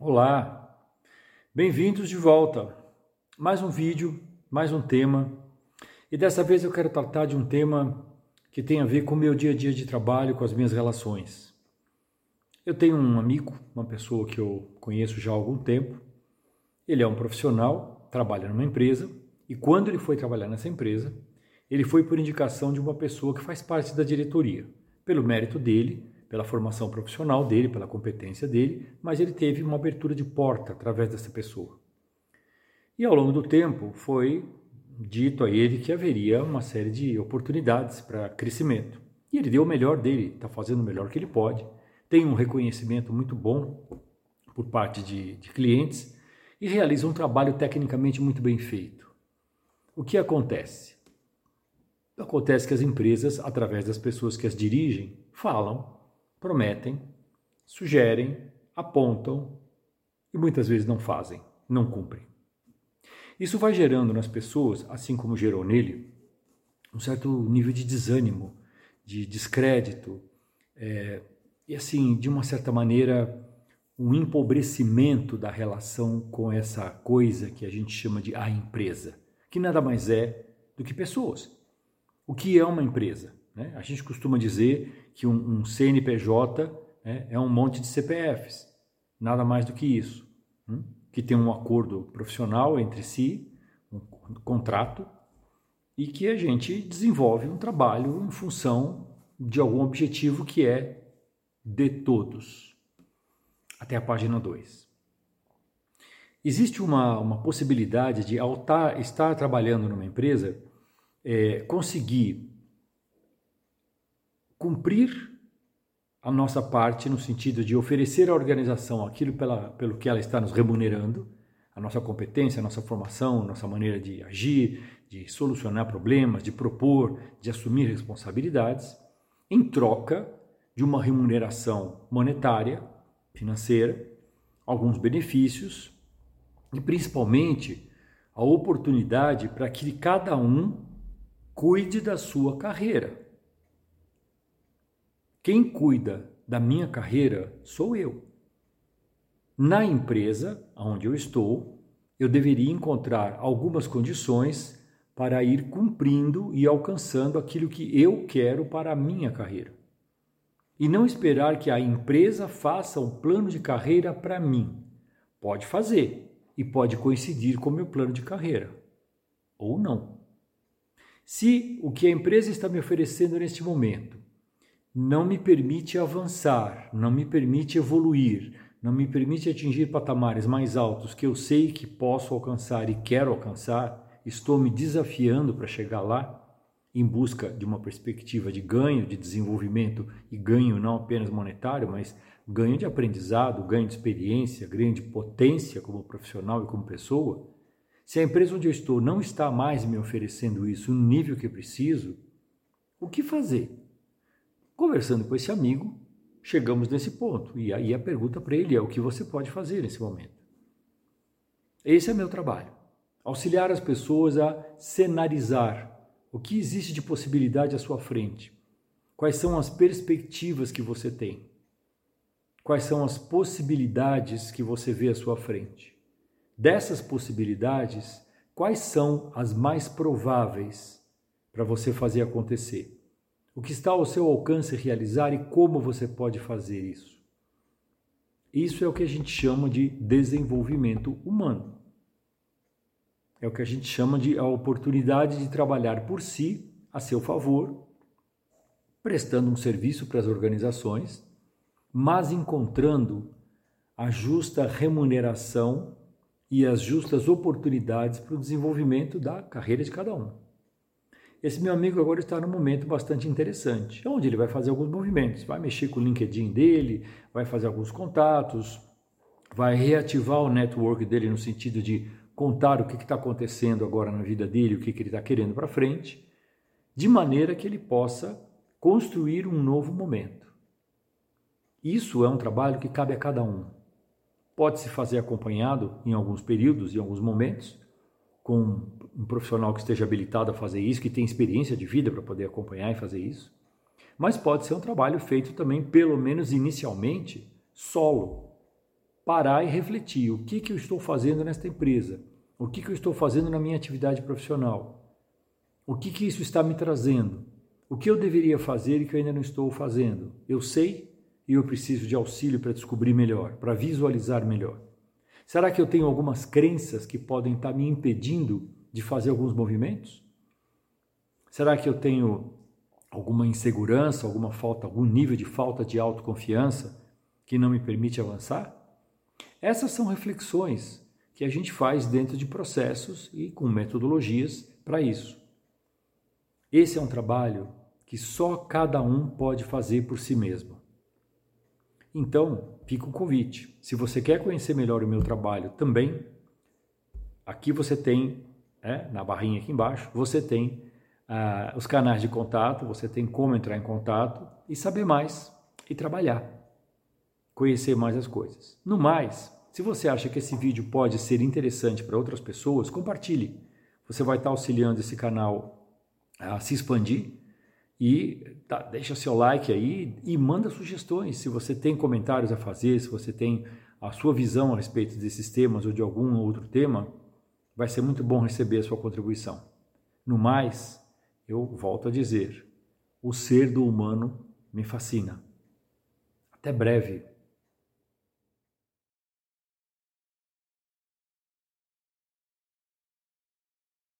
Olá, bem-vindos de volta. Mais um vídeo, mais um tema. E dessa vez eu quero tratar de um tema que tem a ver com o meu dia a dia de trabalho, com as minhas relações. Eu tenho um amigo, uma pessoa que eu conheço já há algum tempo. Ele é um profissional, trabalha numa empresa, e quando ele foi trabalhar nessa empresa, ele foi por indicação de uma pessoa que faz parte da diretoria, pelo mérito dele pela formação profissional dele, pela competência dele, mas ele teve uma abertura de porta através dessa pessoa. E ao longo do tempo foi dito a ele que haveria uma série de oportunidades para crescimento. E ele deu o melhor dele, está fazendo o melhor que ele pode, tem um reconhecimento muito bom por parte de, de clientes e realiza um trabalho tecnicamente muito bem feito. O que acontece? Acontece que as empresas, através das pessoas que as dirigem, falam prometem, sugerem, apontam e muitas vezes não fazem, não cumprem. Isso vai gerando nas pessoas, assim como gerou nele, um certo nível de desânimo, de descrédito, é, e assim, de uma certa maneira, um empobrecimento da relação com essa coisa que a gente chama de a empresa, que nada mais é do que pessoas. O que é uma empresa? Né? A gente costuma dizer que um, um CNPJ né, é um monte de CPFs, nada mais do que isso, hein? que tem um acordo profissional entre si, um contrato, e que a gente desenvolve um trabalho em função de algum objetivo que é de todos. Até a página 2. Existe uma, uma possibilidade de, ao tar, estar trabalhando numa empresa, é, conseguir cumprir a nossa parte no sentido de oferecer à organização aquilo pela, pelo que ela está nos remunerando, a nossa competência, a nossa formação, a nossa maneira de agir, de solucionar problemas, de propor, de assumir responsabilidades, em troca de uma remuneração monetária, financeira, alguns benefícios e principalmente a oportunidade para que cada um cuide da sua carreira. Quem cuida da minha carreira sou eu. Na empresa onde eu estou, eu deveria encontrar algumas condições para ir cumprindo e alcançando aquilo que eu quero para a minha carreira. E não esperar que a empresa faça um plano de carreira para mim. Pode fazer e pode coincidir com o meu plano de carreira. Ou não. Se o que a empresa está me oferecendo neste momento não me permite avançar, não me permite evoluir, não me permite atingir patamares mais altos que eu sei que posso alcançar e quero alcançar, estou me desafiando para chegar lá em busca de uma perspectiva de ganho, de desenvolvimento e ganho não apenas monetário, mas ganho de aprendizado, ganho de experiência, ganho de potência como profissional e como pessoa. Se a empresa onde eu estou não está mais me oferecendo isso no nível que preciso, o que fazer? Conversando com esse amigo, chegamos nesse ponto. E aí a pergunta para ele é: o que você pode fazer nesse momento? Esse é meu trabalho. Auxiliar as pessoas a cenarizar o que existe de possibilidade à sua frente. Quais são as perspectivas que você tem? Quais são as possibilidades que você vê à sua frente? Dessas possibilidades, quais são as mais prováveis para você fazer acontecer? O que está ao seu alcance realizar e como você pode fazer isso. Isso é o que a gente chama de desenvolvimento humano. É o que a gente chama de a oportunidade de trabalhar por si, a seu favor, prestando um serviço para as organizações, mas encontrando a justa remuneração e as justas oportunidades para o desenvolvimento da carreira de cada um. Esse meu amigo agora está num momento bastante interessante, onde ele vai fazer alguns movimentos, vai mexer com o LinkedIn dele, vai fazer alguns contatos, vai reativar o network dele no sentido de contar o que está acontecendo agora na vida dele, o que, que ele está querendo para frente, de maneira que ele possa construir um novo momento. Isso é um trabalho que cabe a cada um. Pode se fazer acompanhado em alguns períodos, em alguns momentos, com um profissional que esteja habilitado a fazer isso, que tem experiência de vida para poder acompanhar e fazer isso. Mas pode ser um trabalho feito também, pelo menos inicialmente, solo, parar e refletir o que, que eu estou fazendo nesta empresa, o que, que eu estou fazendo na minha atividade profissional, o que, que isso está me trazendo, o que eu deveria fazer e que eu ainda não estou fazendo. Eu sei e eu preciso de auxílio para descobrir melhor, para visualizar melhor. Será que eu tenho algumas crenças que podem estar me impedindo de fazer alguns movimentos? Será que eu tenho alguma insegurança, alguma falta, algum nível de falta de autoconfiança que não me permite avançar? Essas são reflexões que a gente faz dentro de processos e com metodologias para isso. Esse é um trabalho que só cada um pode fazer por si mesmo. Então, fica o convite. Se você quer conhecer melhor o meu trabalho também, aqui você tem, é, na barrinha aqui embaixo, você tem ah, os canais de contato, você tem como entrar em contato e saber mais e trabalhar, conhecer mais as coisas. No mais, se você acha que esse vídeo pode ser interessante para outras pessoas, compartilhe. Você vai estar auxiliando esse canal a se expandir e tá, deixa seu like aí e manda sugestões. Se você tem comentários a fazer, se você tem a sua visão a respeito desses temas ou de algum outro tema, vai ser muito bom receber a sua contribuição. No mais, eu volto a dizer, o ser do humano me fascina. Até breve.